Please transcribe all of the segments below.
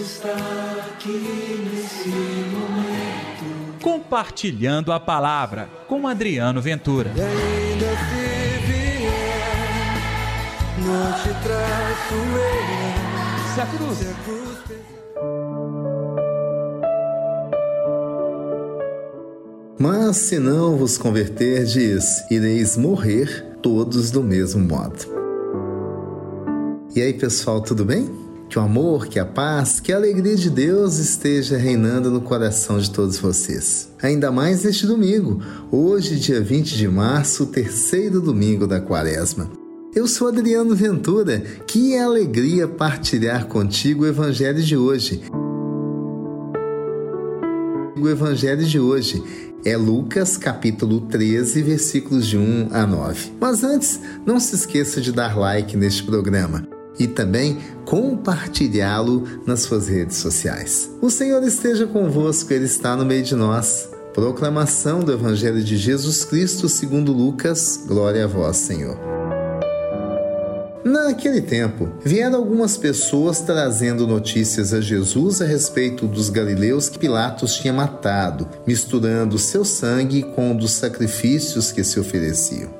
está aqui nesse momento. Compartilhando a palavra com Adriano Ventura. E ainda se vier, não te traço eu. Se a cruz. Se a cruz Mas se não vos converterdes, ireis morrer todos do mesmo modo. E aí, pessoal, tudo bem? Que o amor, que a paz, que a alegria de Deus esteja reinando no coração de todos vocês. Ainda mais neste domingo, hoje, dia 20 de março, terceiro domingo da quaresma. Eu sou Adriano Ventura, que alegria partilhar contigo o evangelho de hoje. O evangelho de hoje é Lucas capítulo 13, versículos de 1 a 9. Mas antes, não se esqueça de dar like neste programa e também compartilhá-lo nas suas redes sociais. O Senhor esteja convosco, Ele está no meio de nós. Proclamação do Evangelho de Jesus Cristo segundo Lucas. Glória a vós, Senhor. Naquele tempo, vieram algumas pessoas trazendo notícias a Jesus a respeito dos galileus que Pilatos tinha matado, misturando seu sangue com o dos sacrifícios que se ofereciam.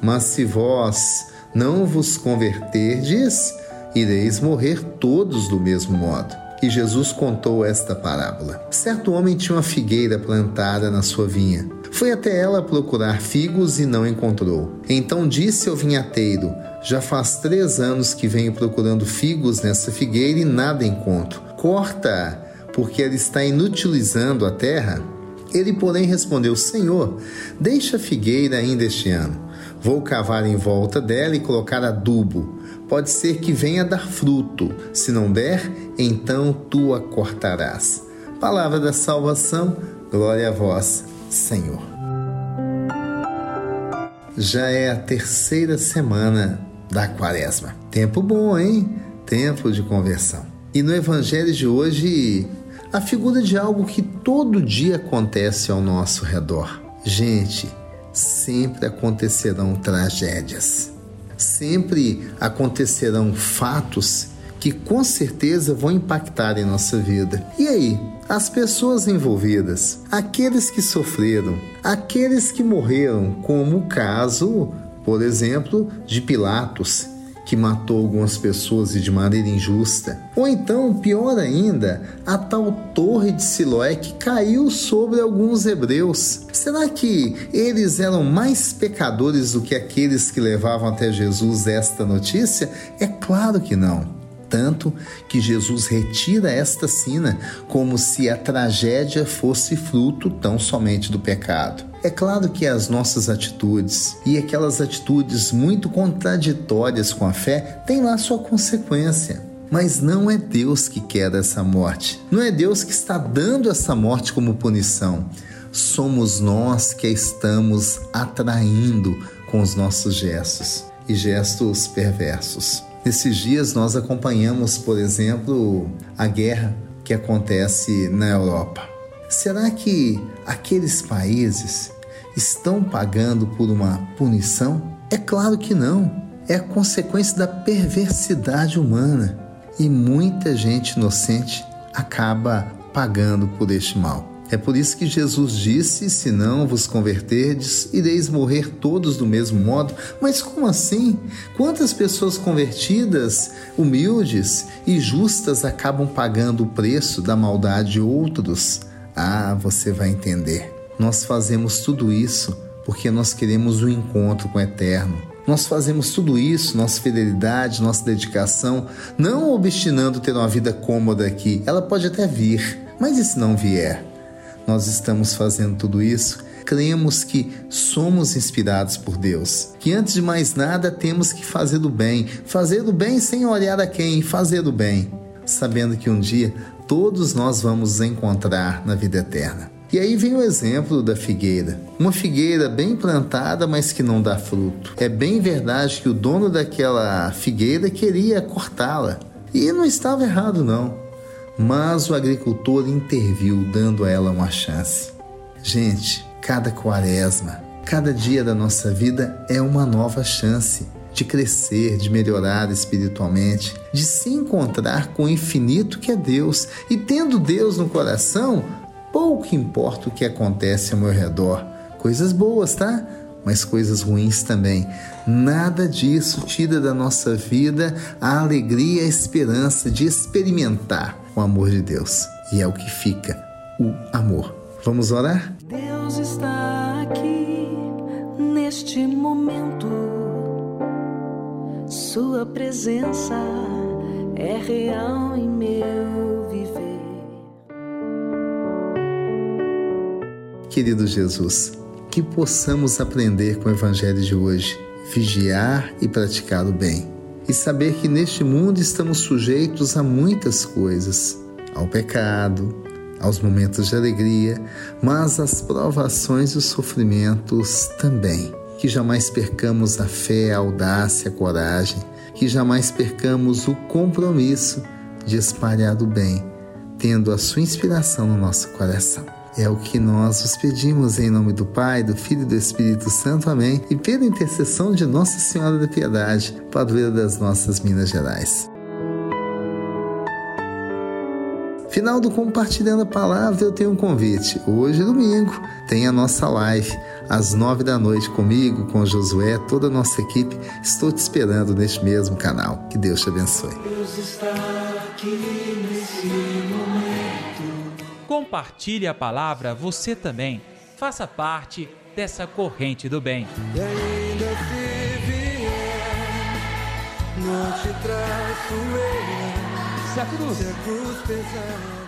Mas se vós não vos converterdes, ireis morrer todos do mesmo modo. E Jesus contou esta parábola. Certo homem tinha uma figueira plantada na sua vinha. Foi até ela procurar figos e não encontrou. Então disse ao vinhateiro: Já faz três anos que venho procurando figos nessa figueira e nada encontro. Corta, porque ela está inutilizando a terra. Ele, porém, respondeu: Senhor, deixa a figueira ainda este ano. Vou cavar em volta dela e colocar adubo. Pode ser que venha dar fruto. Se não der, então tu a cortarás. Palavra da salvação, glória a vós, Senhor. Já é a terceira semana da quaresma. Tempo bom, hein? Tempo de conversão. E no evangelho de hoje, a figura de algo que todo dia acontece ao nosso redor. Gente, sempre acontecerão tragédias. Sempre acontecerão fatos que com certeza vão impactar em nossa vida. E aí, as pessoas envolvidas, aqueles que sofreram, aqueles que morreram, como o caso, por exemplo, de Pilatos, que matou algumas pessoas e de maneira injusta. Ou então, pior ainda, a tal torre de Siloé que caiu sobre alguns hebreus. Será que eles eram mais pecadores do que aqueles que levavam até Jesus esta notícia? É claro que não tanto que Jesus retira esta sina como se a tragédia fosse fruto tão somente do pecado. É claro que as nossas atitudes e aquelas atitudes muito contraditórias com a fé têm lá sua consequência. Mas não é Deus que quer essa morte. Não é Deus que está dando essa morte como punição. Somos nós que a estamos atraindo com os nossos gestos e gestos perversos. Nesses dias nós acompanhamos, por exemplo, a guerra que acontece na Europa. Será que aqueles países estão pagando por uma punição? É claro que não. É a consequência da perversidade humana. E muita gente inocente acaba pagando por este mal. É por isso que Jesus disse: Se não vos converterdes, ireis morrer todos do mesmo modo. Mas como assim? Quantas pessoas convertidas, humildes e justas acabam pagando o preço da maldade de outros? Ah, você vai entender. Nós fazemos tudo isso porque nós queremos um encontro com o Eterno. Nós fazemos tudo isso, nossa fidelidade, nossa dedicação, não obstinando ter uma vida cômoda aqui. Ela pode até vir, mas e se não vier? Nós estamos fazendo tudo isso cremos que somos inspirados por Deus, que antes de mais nada temos que fazer o bem, fazer o bem sem olhar a quem, fazer o bem, sabendo que um dia todos nós vamos encontrar na vida eterna. E aí vem o exemplo da figueira. Uma figueira bem plantada, mas que não dá fruto. É bem verdade que o dono daquela figueira queria cortá-la. E não estava errado, não. Mas o agricultor interviu, dando a ela uma chance. Gente, cada quaresma, cada dia da nossa vida é uma nova chance de crescer, de melhorar espiritualmente, de se encontrar com o infinito que é Deus. E tendo Deus no coração, pouco importa o que acontece ao meu redor. Coisas boas, tá? Mas coisas ruins também. Nada disso tira da nossa vida a alegria e a esperança de experimentar o amor de Deus. E é o que fica, o amor. Vamos orar? Deus está aqui neste momento. Sua presença é real em meu viver. Querido Jesus, que possamos aprender com o Evangelho de hoje, vigiar e praticar o bem, e saber que neste mundo estamos sujeitos a muitas coisas, ao pecado, aos momentos de alegria, mas às provações e os sofrimentos também. Que jamais percamos a fé, a audácia, a coragem, que jamais percamos o compromisso de espalhar o bem, tendo a sua inspiração no nosso coração. É o que nós os pedimos em nome do Pai, do Filho e do Espírito Santo. Amém. E pela intercessão de Nossa Senhora da Piedade, padroeira das nossas Minas Gerais. Final do Compartilhando a Palavra, eu tenho um convite. Hoje, domingo, tem a nossa live, às nove da noite, comigo, com Josué, toda a nossa equipe. Estou te esperando neste mesmo canal. Que Deus te abençoe. Deus está aqui nesse. Compartilhe a palavra você também. Faça parte dessa corrente do bem. E ainda se vier, não te traço. Se a cruz Se a cruz pesada.